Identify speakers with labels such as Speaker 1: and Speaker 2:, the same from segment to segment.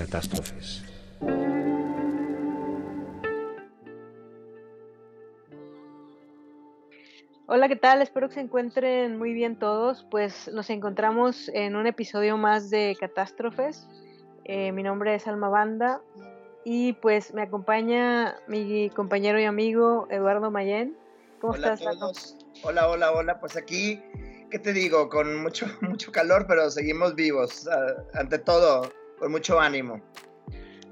Speaker 1: catástrofes.
Speaker 2: Hola, ¿qué tal? Espero que se encuentren muy bien todos. Pues nos encontramos en un episodio más de Catástrofes. Eh, mi nombre es Alma Banda y pues me acompaña mi compañero y amigo Eduardo Mayen.
Speaker 3: ¿Cómo hola estás, a todos. Hola, hola, hola. Pues aquí, ¿qué te digo? Con mucho, mucho calor, pero seguimos vivos. Ante todo, con mucho ánimo.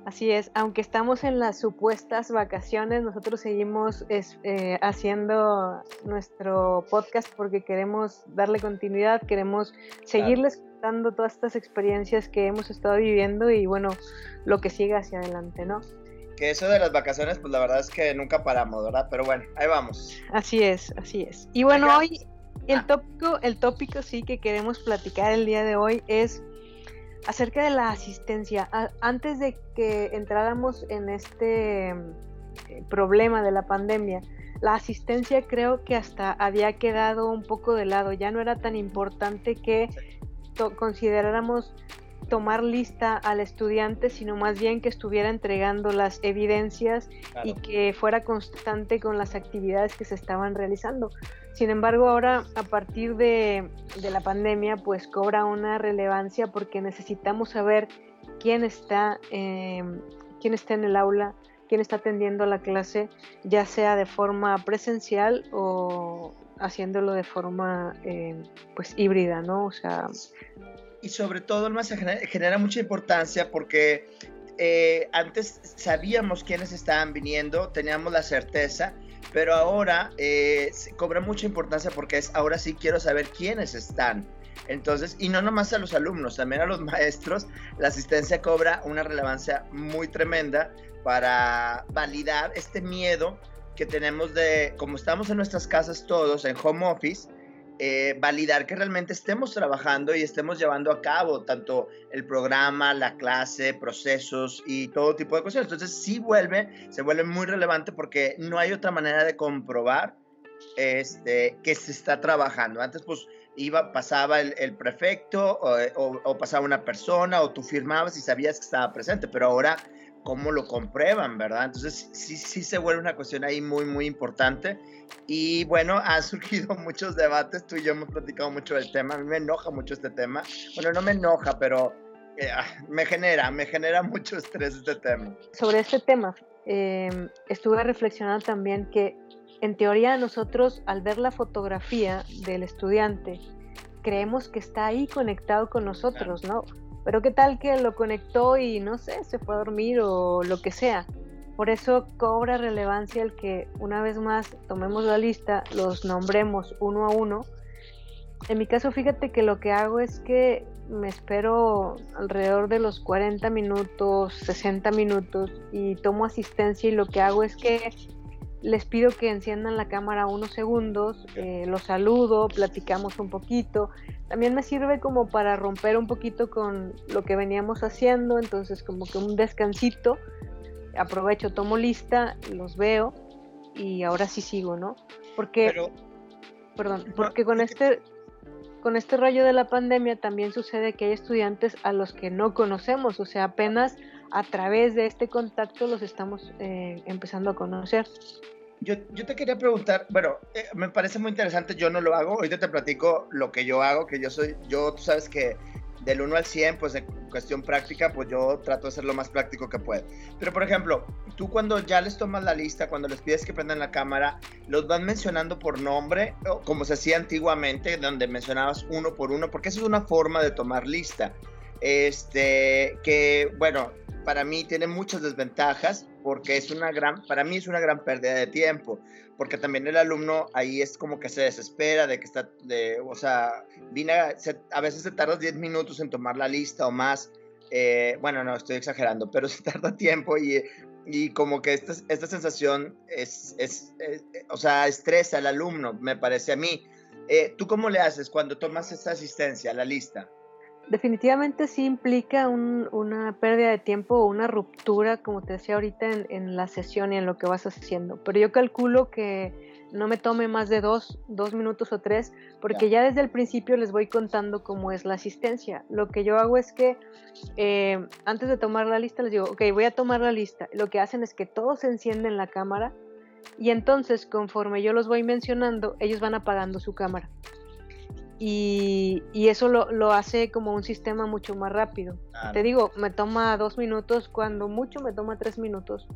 Speaker 2: Así es, aunque estamos en las supuestas vacaciones, nosotros seguimos eh, haciendo nuestro podcast porque queremos darle continuidad, queremos seguirles contando todas estas experiencias que hemos estado viviendo y bueno, lo que sigue hacia adelante, ¿no?
Speaker 3: Que eso de las vacaciones, pues la verdad es que nunca paramos, ¿verdad? Pero bueno, ahí vamos.
Speaker 2: Así es, así es. Y bueno, hoy el tópico, el tópico sí que queremos platicar el día de hoy es acerca de la asistencia. antes de que entráramos en este eh, problema de la pandemia, la asistencia creo que hasta había quedado un poco de lado, ya no era tan importante que consideráramos tomar lista al estudiante, sino más bien que estuviera entregando las evidencias y que fuera constante con las actividades que se estaban realizando. Sin embargo, ahora a partir de, la pandemia, pues cobra una relevancia porque necesitamos saber quién está, em, quién está en el aula, quién está atendiendo la clase, ya sea de forma presencial o haciéndolo de forma em, pues híbrida, ¿no? O sea...
Speaker 3: Y sobre todo, más genera, genera mucha importancia porque eh, antes sabíamos quiénes estaban viniendo, teníamos la certeza, pero ahora eh, cobra mucha importancia porque es ahora sí quiero saber quiénes están. Entonces, y no nomás a los alumnos, también a los maestros, la asistencia cobra una relevancia muy tremenda para validar este miedo que tenemos de, como estamos en nuestras casas todos, en home office, eh, validar que realmente estemos trabajando y estemos llevando a cabo tanto el programa, la clase, procesos y todo tipo de cosas. Entonces sí vuelve, se vuelve muy relevante porque no hay otra manera de comprobar este, que se está trabajando. Antes pues iba, pasaba el, prefecto o, o, pasaba una persona o tú firmabas y sabías que estaba presente, pero ahora cómo lo comprueban, ¿verdad? Entonces sí, sí se vuelve una cuestión ahí muy, muy importante. Y bueno, han surgido muchos debates, tú y yo hemos platicado mucho del tema, a mí me enoja mucho este tema. Bueno, no me enoja, pero eh, ah, me genera, me genera mucho estrés este tema.
Speaker 2: Sobre este tema, em, estuve reflexionando también que en teoría nosotros al ver la fotografía del estudiante, creemos que está ahí conectado con nosotros, ¿no? Pero qué tal que lo conectó y no sé, se fue a dormir o lo que sea. Por eso cobra relevancia el que una vez más tomemos la lista, los nombremos uno a uno. En mi caso, fíjate que lo que hago es que me espero alrededor de los 40 minutos, 60 minutos y tomo asistencia y lo que hago es que les pido que enciendan la cámara unos segundos, eh, los saludo, platicamos un poquito. También me sirve como para romper un poquito con lo que veníamos haciendo, entonces como que un descansito. Aprovecho, tomo lista, los veo y ahora sí sigo, ¿no? Porque, perdón, porque con este, con este rollo de la pandemia también sucede que hay estudiantes a los que no conocemos, o sea, apenas a través de este contacto los estamos eh, empezando a conocer.
Speaker 3: Yo, yo, te quería preguntar, bueno, eh, me parece muy interesante, yo no lo hago, ahorita te platico lo que yo hago, que yo soy, yo, tú sabes que del 1 al 100, pues en cuestión práctica, pues yo trato de ser lo más práctico que puedo. Pero por ejemplo, tú cuando ya les tomas la lista, cuando les pides que prendan la cámara, los van mencionando por nombre, como se hacía antiguamente, donde mencionabas uno por uno, porque eso es una forma de tomar lista. Este, que bueno, para mí tiene muchas desventajas porque es una gran, para mí es una gran pérdida de tiempo, porque también el alumno ahí es como que se desespera de que está, de, o sea, vine a, veces se tarda 10 minutos en tomar la lista o más, eh, bueno, no, estoy exagerando, pero se tarda tiempo y, y como que esta, esta sensación es, es, o sea, estresa al alumno, me parece a mí. Eh, ¿Tú cómo le haces cuando tomas esta asistencia, la lista?
Speaker 2: Definitivamente sí implica una pérdida de tiempo o una ruptura, como te decía ahorita, en, la sesión y en lo que vas haciendo. Pero yo calculo que no me tome más de dos, dos minutos o tres, porque ya desde el principio les voy contando cómo es la asistencia. Lo que yo hago es que eh, antes de tomar la lista les digo, ok, voy a tomar la lista. Lo que hacen es que todos encienden la cámara y entonces conforme yo los voy mencionando, ellos van apagando su cámara. Y, eso lo, hace como un sistema mucho más rápido. Te digo, me toma dos minutos, cuando mucho me toma tres minutos.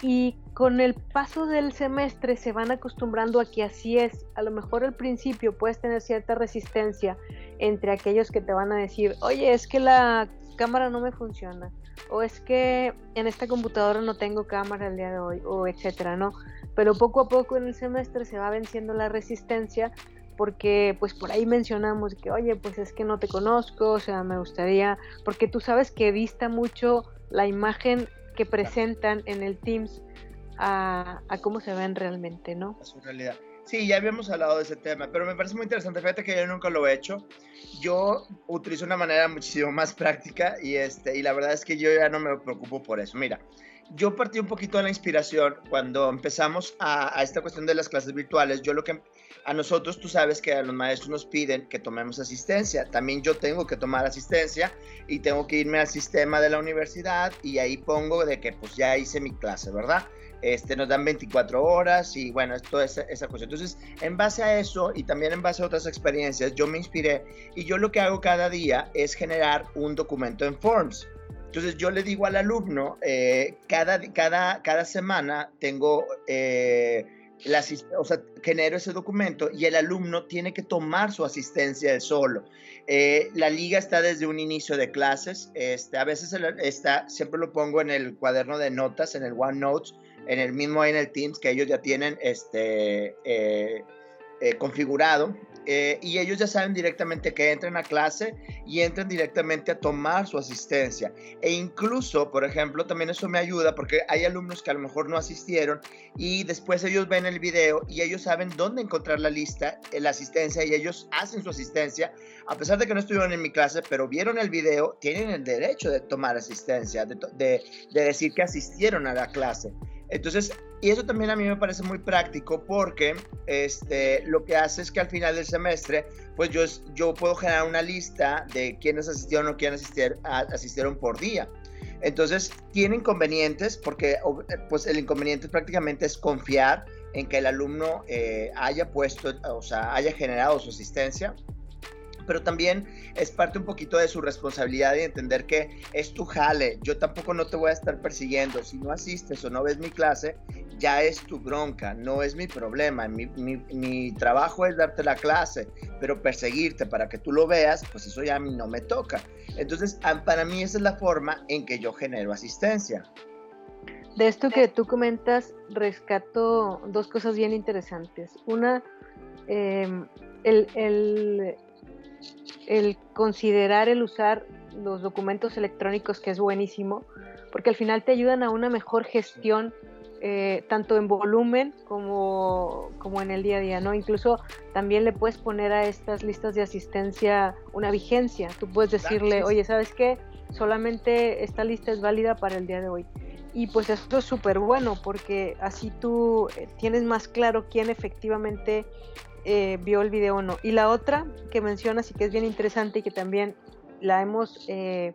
Speaker 2: Y con el paso del semestre se van acostumbrando a que así es. A lo mejor al principio puedes tener cierta resistencia entre aquellos que te van a decir, oye, es que la cámara no me funciona, o es que en esta computadora no tengo cámara el día de hoy, o etcétera, ¿no? Pero poco a poco en el semestre se va venciendo la resistencia porque pues por ahí mencionamos que, oye, pues es que no te conozco, o sea, me gustaría, porque tú sabes que dista mucho la imagen que presentan en el Teams a, cómo se ven realmente, ¿no?
Speaker 3: A su realidad. Sí, ya habíamos hablado de ese tema, pero me parece muy interesante. Fíjate que yo nunca lo he hecho. Yo utilizo una manera muchísimo más práctica y, este, y la verdad es que yo ya no me preocupo por eso. Mira, yo partí un poquito de la inspiración cuando empezamos a, esta cuestión de las clases virtuales. Yo lo que a nosotros, tú sabes que a los maestros nos piden que tomemos asistencia. También yo tengo que tomar asistencia y tengo que irme al sistema de la universidad y ahí pongo de que pues ya hice mi clase, ¿verdad? Este, nos dan 24 horas y bueno, toda esa, esa cuestión. Entonces, en base a eso y también en base a otras experiencias, yo me inspiré y yo lo que hago cada día es generar un documento en Forms. Entonces yo le digo al alumno, eh, cada, cada, cada semana tengo... Eh, genero ese documento y el alumno tiene que tomar su asistencia él solo. Eh, la liga está desde un inicio de clases, este, a veces está, siempre lo pongo en el cuaderno de notas, en el OneNote, en el mismo en el Teams que ellos ya tienen este, eh, configurado eh, y ellos ya saben directamente que entran a clase y entran directamente a tomar su asistencia. E incluso, por ejemplo, también eso me ayuda porque hay alumnos que a lo mejor no asistieron y después ellos ven el video y ellos saben dónde encontrar la lista, eh, la asistencia y ellos hacen su asistencia. A pesar de que no estuvieron en mi clase, pero vieron el video, tienen el derecho de tomar asistencia, de, de decir que asistieron a la clase. Entonces, y eso también a mí me parece muy práctico porque este, lo que hace es que al final del semestre, pues yo, yo puedo generar una lista de quiénes asistieron o quiénes asistieron, asistieron por día. Entonces, tiene inconvenientes porque pues el inconveniente prácticamente es confiar en que el alumno eh, haya puesto, o sea, haya generado su asistencia pero también es parte un poquito de su responsabilidad y entender que es tu jale. Yo tampoco no te voy a estar persiguiendo. Si no asistes o no ves mi clase, ya es tu bronca, no es mi problema. Mi, mi, trabajo es darte la clase, pero perseguirte para que tú lo veas, pues eso ya a mí no me toca. Entonces, para mí esa es la forma en que yo genero asistencia.
Speaker 2: De esto que tú comentas, rescato dos cosas bien interesantes. Una, em, el, el, el considerar el usar los documentos electrónicos, que es buenísimo, porque al final te ayudan a una mejor gestión, eh, tanto en volumen como, como en el día a día, ¿no? Incluso también le puedes poner a estas listas de asistencia una vigencia. Tú puedes decirle, oye, ¿sabes qué? Solamente esta lista es válida para el día de hoy. Y pues esto es súper bueno porque así tú eh, tienes más claro quién efectivamente eh, vio el video o no. Y la otra que mencionas y que es bien interesante y que también la hemos eh,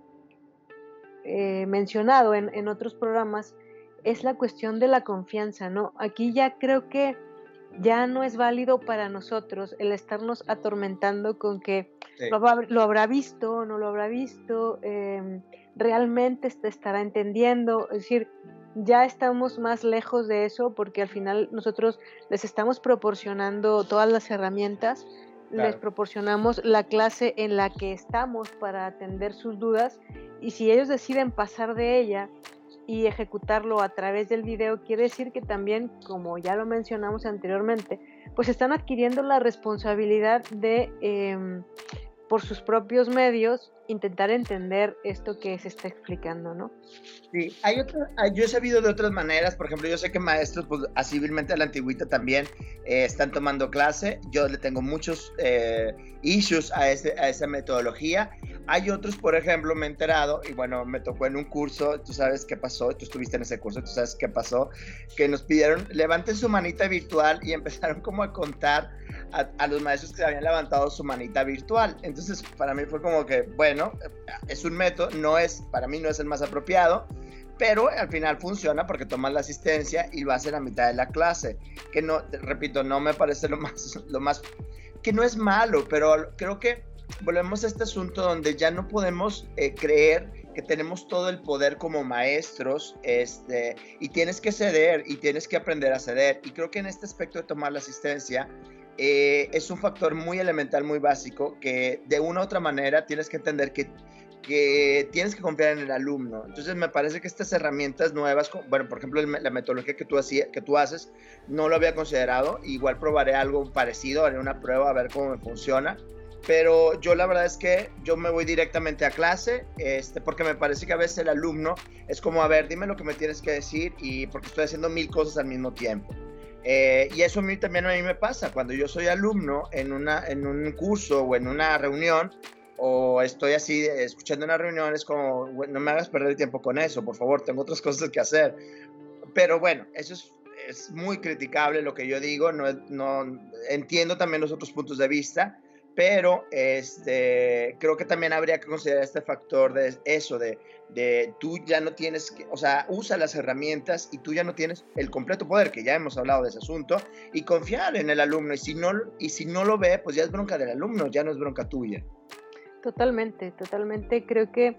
Speaker 2: eh, mencionado en, en, otros programas es la cuestión de la confianza, ¿no? Aquí ya creo que ya no es válido para nosotros el estarnos atormentando con que lo, habrá visto o no lo habrá visto, em, realmente te estará entendiendo, es decir, ya estamos más lejos de eso porque al final nosotros les estamos proporcionando todas las herramientas, les proporcionamos la clase en la que estamos para atender sus dudas y si ellos deciden pasar de ella y ejecutarlo a través del video, quiere decir que también, como ya lo mencionamos anteriormente, pues están adquiriendo la responsabilidad de em, por sus propios medios intentar entender esto que se está explicando, ¿no?
Speaker 3: Sí, hay otra, yo he sabido de otras maneras, por ejemplo, yo sé que maestros, pues así a la antigüita también eh, están tomando clase, yo le tengo muchos eh, issues a, ese, a esa metodología. Hay otros, por ejemplo, me he enterado, y bueno, me tocó en un curso, tú sabes qué pasó, tú estuviste en ese curso, tú sabes qué pasó, que nos pidieron, levanten su manita virtual y empezaron como a contar a, los maestros que habían levantado su manita virtual. Entonces, para mí fue como que, bueno, es un método, no es, para mí no es el más apropiado, pero al final funciona porque tomas la asistencia y lo haces a mitad de la clase, que no, repito, no me parece lo más, lo más, que no es malo, pero creo que volvemos a este asunto donde ya no podemos eh, creer que tenemos todo el poder como maestros este, y tienes que ceder y tienes que aprender a ceder. Y creo que en este aspecto de tomar la asistencia eh, es un factor muy elemental, muy básico, que de una u otra manera tienes que entender que, que tienes que confiar en el alumno. Entonces me parece que estas herramientas nuevas, bueno, por ejemplo, la metodología que tú, hacía, que tú haces, no lo había considerado. Igual probaré algo parecido, haré una prueba a ver cómo me funciona pero yo la verdad es que yo me voy directamente a clase, este, porque me parece que a veces el alumno es como, a ver, dime lo que me tienes que decir y porque estoy haciendo mil cosas al mismo tiempo. Eh, y eso a mí también a mí me pasa, cuando yo soy alumno en, una, en un curso o en una reunión, o estoy así escuchando una reunión, es como, no me hagas perder el tiempo con eso, por favor, tengo otras cosas que hacer. Pero bueno, eso es, es muy criticable lo que yo digo, no, no entiendo también los otros puntos de vista, pero este, creo que también habría que considerar este factor de eso, de, de tú ya no tienes o sea, usa las herramientas y tú ya no tienes el completo poder, que ya hemos hablado de ese asunto, y confiar en el alumno. Y si no, y si no lo ve, pues ya es bronca del alumno, ya no es bronca tuya.
Speaker 2: Totalmente, totalmente. Creo que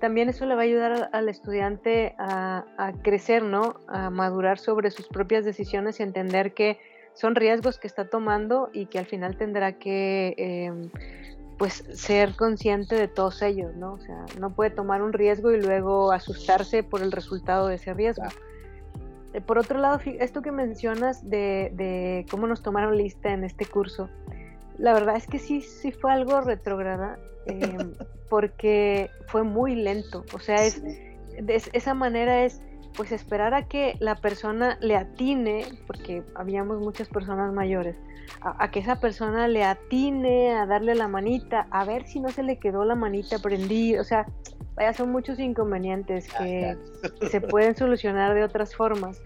Speaker 2: también eso le va a ayudar al estudiante a, a crecer, ¿no? A madurar sobre sus propias decisiones y entender que son riesgos que está tomando y que al final tendrá que em, pues ser consciente de todos ellos, ¿no? O sea, no puede tomar un riesgo y luego asustarse por el resultado de ese riesgo. Eh, por otro lado, esto que mencionas de, cómo nos tomaron lista en este curso, la verdad es que sí, sí fue algo retrógrada, em, porque fue muy lento. O sea, es, esa manera es, pues esperar a que la persona le atine, porque habíamos muchas personas mayores, a, que esa persona le atine a darle la manita, a ver si no se le quedó la manita prendida, o sea, vaya, son muchos inconvenientes que, se pueden solucionar de otras formas.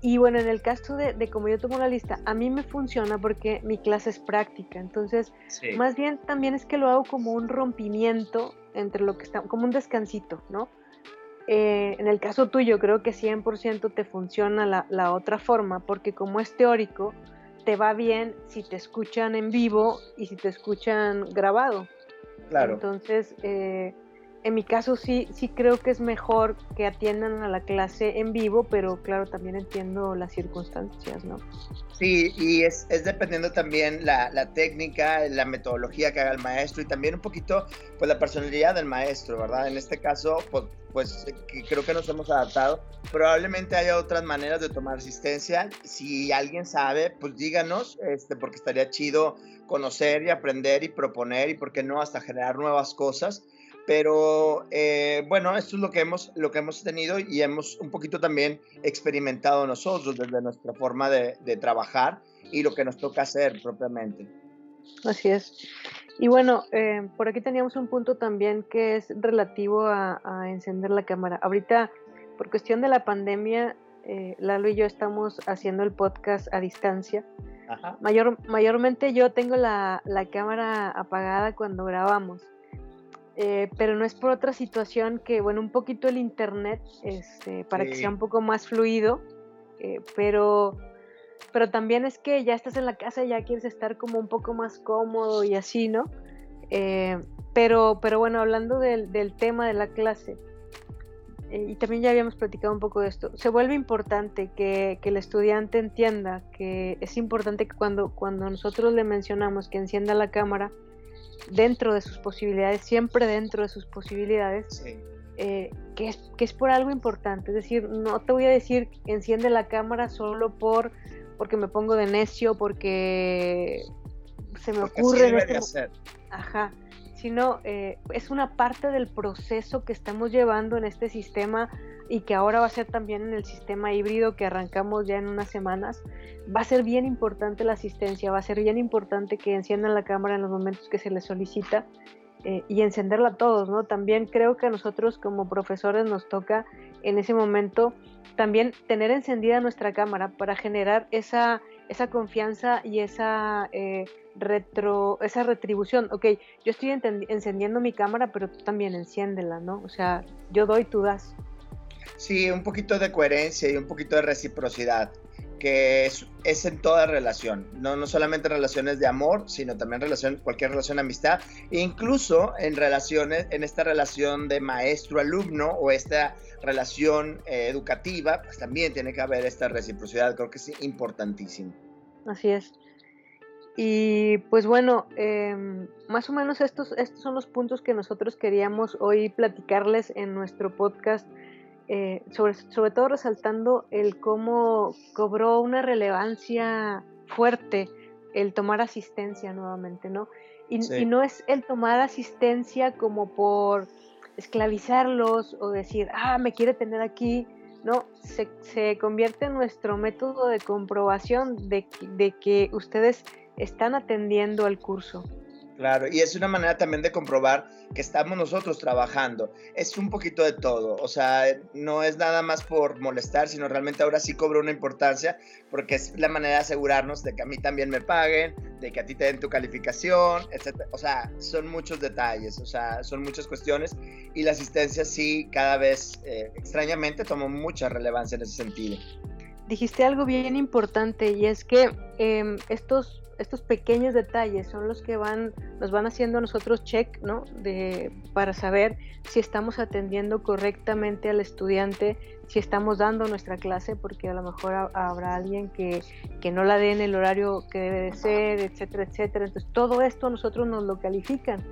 Speaker 2: Y bueno, en el caso de, de, como yo tomo la lista, a mí me funciona porque mi clase es práctica, entonces más bien también es que lo hago como un rompimiento entre lo que está, como un descansito, ¿no? Eh, en el caso tuyo, creo que 100% te funciona la, otra forma, porque como es teórico, te va bien si te escuchan en vivo y si te escuchan grabado. Claro. Entonces, eh, en mi caso sí, sí creo que es mejor que atiendan a la clase en vivo, pero claro, también entiendo las circunstancias, ¿no?
Speaker 3: Sí, y es, es dependiendo también la, la, técnica, la metodología que haga el maestro y también un poquito pues la personalidad del maestro, ¿verdad? En este caso, pues, pues creo que nos hemos adaptado. Probablemente haya otras maneras de tomar asistencia. Si alguien sabe, pues díganos, este, porque estaría chido conocer y aprender y proponer y, ¿por qué no?, hasta generar nuevas cosas. Pero eh, bueno, esto es lo que, hemos, lo que hemos tenido y hemos un poquito también experimentado nosotros desde nuestra forma de, trabajar y lo que nos toca hacer propiamente.
Speaker 2: Así es. Y bueno, eh, por aquí teníamos un punto también que es relativo a, encender la cámara. Ahorita, por cuestión de la pandemia, eh, Lalo y yo estamos haciendo el podcast a distancia. Mayor, mayormente yo tengo la, la cámara apagada cuando grabamos. Eh, pero no es por otra situación que, bueno, un poquito el internet, este, para que sea un poco más fluido, eh, pero, pero también es que ya estás en la casa y ya quieres estar como un poco más cómodo y así, ¿no? Eh, pero, pero bueno, hablando del, del tema de la clase, y también ya habíamos platicado un poco de esto, se vuelve importante que, que, el estudiante entienda que es importante que cuando, cuando nosotros le mencionamos que encienda la cámara, dentro de sus posibilidades, siempre dentro de sus posibilidades, eh, que, es, que es por algo importante. Es decir, no te voy a decir enciende la cámara solo por porque me pongo de necio, porque se me ocurre.
Speaker 3: Este
Speaker 2: Ajá. Sino eh, es una parte del proceso que estamos llevando en este sistema y que ahora va a ser también en el sistema híbrido que arrancamos ya en unas semanas, va a ser bien importante la asistencia, va a ser bien importante que enciendan la cámara en los momentos que se les solicita eh, y encenderla a todos, ¿no? También creo que a nosotros como profesores nos toca en ese momento también tener encendida nuestra cámara para generar esa, esa confianza y esa eh, retro, esa retribución. Ok, yo estoy encendiendo mi cámara, pero tú también enciéndela, ¿no? O sea, yo doy, tú das.
Speaker 3: Sí, un poquito de coherencia y un poquito de reciprocidad que es, en toda relación, no, no solamente relaciones de amor, sino también relación, cualquier relación de amistad, incluso en relaciones, en esta relación de maestro-alumno o esta relación eh, educativa, pues también tiene que haber esta reciprocidad, creo que es importantísimo.
Speaker 2: Así es. Y pues bueno, em, más o menos estos, estos son los puntos que nosotros queríamos hoy platicarles en nuestro podcast eh, sobre, sobre todo resaltando el cómo cobró una relevancia fuerte el tomar asistencia nuevamente, ¿no? Y, no es el tomar asistencia como por esclavizarlos o decir, ah, me quiere tener aquí, no, se, se convierte en nuestro método de comprobación de, de que ustedes están atendiendo al curso.
Speaker 3: Claro, y es una manera también de comprobar que estamos nosotros trabajando. Es un poquito de todo, o sea, no es nada más por molestar, sino realmente ahora sí cobra una importancia porque es la manera de asegurarnos de que a mí también me paguen, de que a ti te den tu calificación, etc. O sea, son muchos detalles, o sea, son muchas cuestiones y la asistencia sí cada vez eh, extrañamente tomó mucha relevancia en ese sentido.
Speaker 2: Dijiste algo bien importante y es que em, estos estos pequeños detalles son los que van, nos van haciendo a nosotros check, ¿no? De, para saber si estamos atendiendo correctamente al estudiante, si estamos dando nuestra clase, porque a lo mejor habrá alguien que, que, no la dé en el horario que debe de ser, etcétera, etcétera. Entonces, todo esto a nosotros nos lo califican.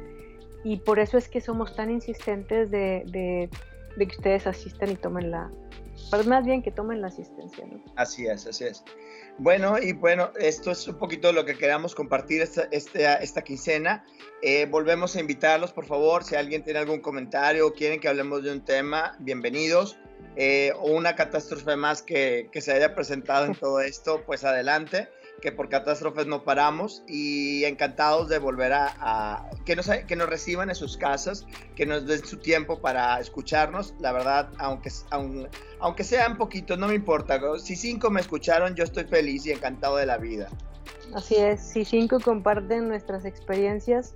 Speaker 2: Y por eso es que somos tan insistentes de, de, de que ustedes asistan y tomen la, más bien que tomen la asistencia, ¿no?
Speaker 3: Así es, así es. Bueno, y bueno, esto es un poquito lo que queramos compartir esta, esta, esta quincena. Eh, volvemos a invitarlos, por favor, si alguien tiene algún comentario o quieren que hablemos de un tema, bienvenidos. Eh, o una catástrofe más que, que se haya presentado en todo esto, pues adelante que por catástrofes no paramos y encantados de volver a, que, nos, que nos reciban en sus casas, que nos den su tiempo para escucharnos. La verdad, aunque, aunque, aunque sean poquitos, no me importa. Si cinco me escucharon, yo estoy feliz y encantado de la vida.
Speaker 2: Así es, si cinco comparten nuestras experiencias,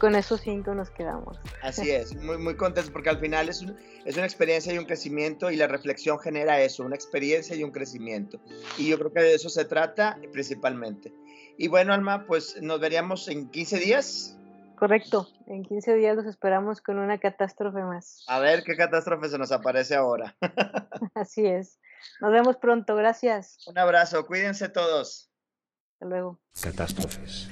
Speaker 2: con esos cinco nos quedamos.
Speaker 3: Así es, muy, muy contentos porque al final es, es una experiencia y un crecimiento y la reflexión genera eso, una experiencia y un crecimiento. Y yo creo que de eso se trata principalmente. Y bueno, Alma, pues nos veríamos en 15 días.
Speaker 2: Correcto, en 15 días los esperamos con una catástrofe más.
Speaker 3: A ver qué catástrofe se nos aparece ahora.
Speaker 2: Así es. Nos vemos pronto, gracias.
Speaker 3: Un abrazo, cuídense todos.
Speaker 1: Catástrofes.